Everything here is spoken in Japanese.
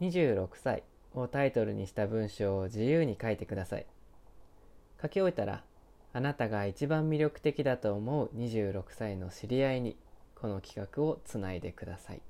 26歳をタイトルにした文章を自由に書いてください。書き終えたら、あなたが一番魅力的だと思う26歳の知り合いにこの企画をつないでください。